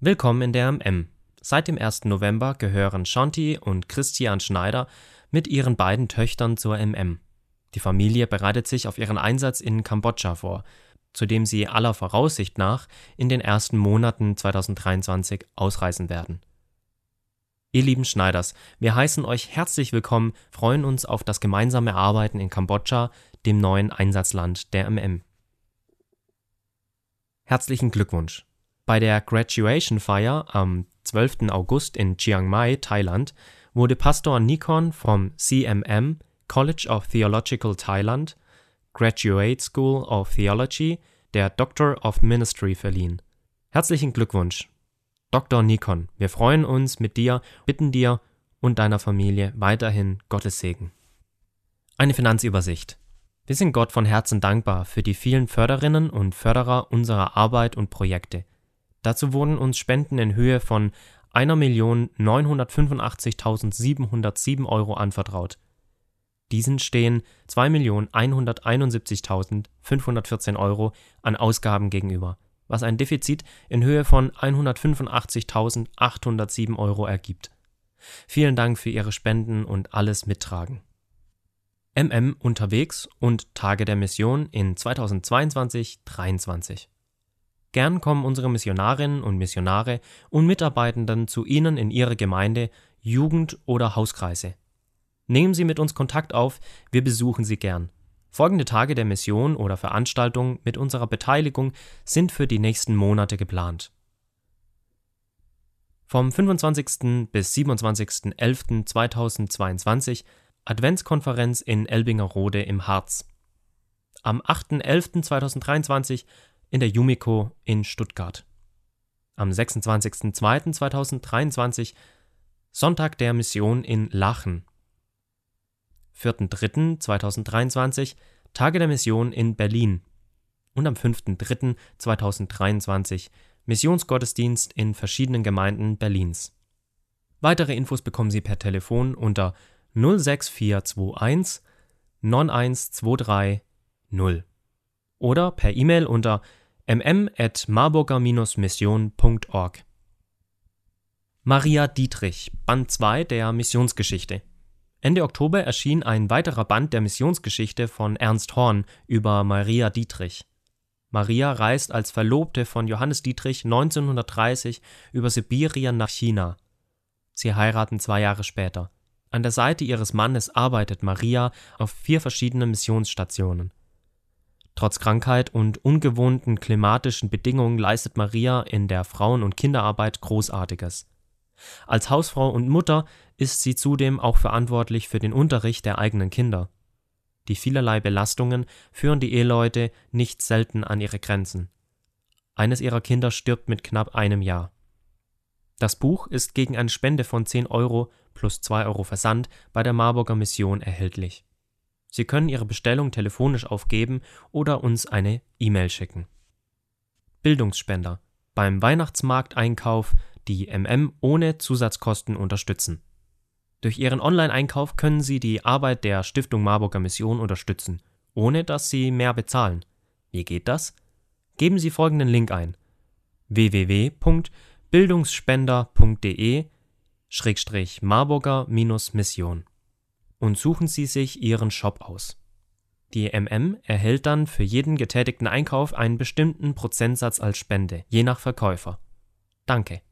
Willkommen in der MM. Seit dem 1. November gehören Shanti und Christian Schneider mit ihren beiden Töchtern zur MM. Die Familie bereitet sich auf ihren Einsatz in Kambodscha vor, zu dem sie aller Voraussicht nach in den ersten Monaten 2023 ausreisen werden. Ihr lieben Schneiders, wir heißen euch herzlich willkommen, freuen uns auf das gemeinsame Arbeiten in Kambodscha, dem neuen Einsatzland der MM. Herzlichen Glückwunsch! Bei der Graduation Feier am 12. August in Chiang Mai, Thailand, wurde Pastor Nikon vom CMM College of Theological Thailand Graduate School of Theology der Doctor of Ministry verliehen. Herzlichen Glückwunsch, Dr. Nikon. Wir freuen uns mit dir, bitten dir und deiner Familie weiterhin Gottes Segen. Eine Finanzübersicht. Wir sind Gott von Herzen dankbar für die vielen Förderinnen und Förderer unserer Arbeit und Projekte. Dazu wurden uns Spenden in Höhe von 1.985.707 Euro anvertraut. Diesen stehen 2.171.514 Euro an Ausgaben gegenüber, was ein Defizit in Höhe von 185.807 Euro ergibt. Vielen Dank für Ihre Spenden und alles Mittragen. MM unterwegs und Tage der Mission in 2022-23. Gern kommen unsere Missionarinnen und Missionare und Mitarbeitenden zu Ihnen in Ihre Gemeinde, Jugend oder Hauskreise. Nehmen Sie mit uns Kontakt auf, wir besuchen Sie gern. Folgende Tage der Mission oder Veranstaltungen mit unserer Beteiligung sind für die nächsten Monate geplant. Vom 25. bis 27.11.2022 Adventskonferenz in Elbingerode im Harz. Am 8.11.2023 in der Yumiko in Stuttgart. Am 26.02.2023 Sonntag der Mission in Lachen 4.3.2023 Tage der Mission in Berlin und am 5.3.2023 Missionsgottesdienst in verschiedenen Gemeinden Berlins. Weitere Infos bekommen Sie per Telefon unter 06421 91230 oder per E-Mail unter mm@marburger-mission.org. Maria Dietrich, Band 2 der Missionsgeschichte. Ende Oktober erschien ein weiterer Band der Missionsgeschichte von Ernst Horn über Maria Dietrich. Maria reist als Verlobte von Johannes Dietrich 1930 über Sibirien nach China. Sie heiraten zwei Jahre später. An der Seite ihres Mannes arbeitet Maria auf vier verschiedenen Missionsstationen. Trotz Krankheit und ungewohnten klimatischen Bedingungen leistet Maria in der Frauen- und Kinderarbeit Großartiges. Als Hausfrau und Mutter ist sie zudem auch verantwortlich für den Unterricht der eigenen Kinder. Die vielerlei Belastungen führen die Eheleute nicht selten an ihre Grenzen. Eines ihrer Kinder stirbt mit knapp einem Jahr. Das Buch ist gegen eine Spende von 10 Euro plus 2 Euro Versand bei der Marburger Mission erhältlich. Sie können Ihre Bestellung telefonisch aufgeben oder uns eine E-Mail schicken. Bildungsspender. Beim Weihnachtsmarkteinkauf die MM ohne Zusatzkosten unterstützen. Durch Ihren Online-Einkauf können Sie die Arbeit der Stiftung Marburger Mission unterstützen, ohne dass Sie mehr bezahlen. Wie geht das? Geben Sie folgenden Link ein: www.bildungsspender.de Marburger Mission und suchen Sie sich Ihren Shop aus. Die MM erhält dann für jeden getätigten Einkauf einen bestimmten Prozentsatz als Spende, je nach Verkäufer. Danke.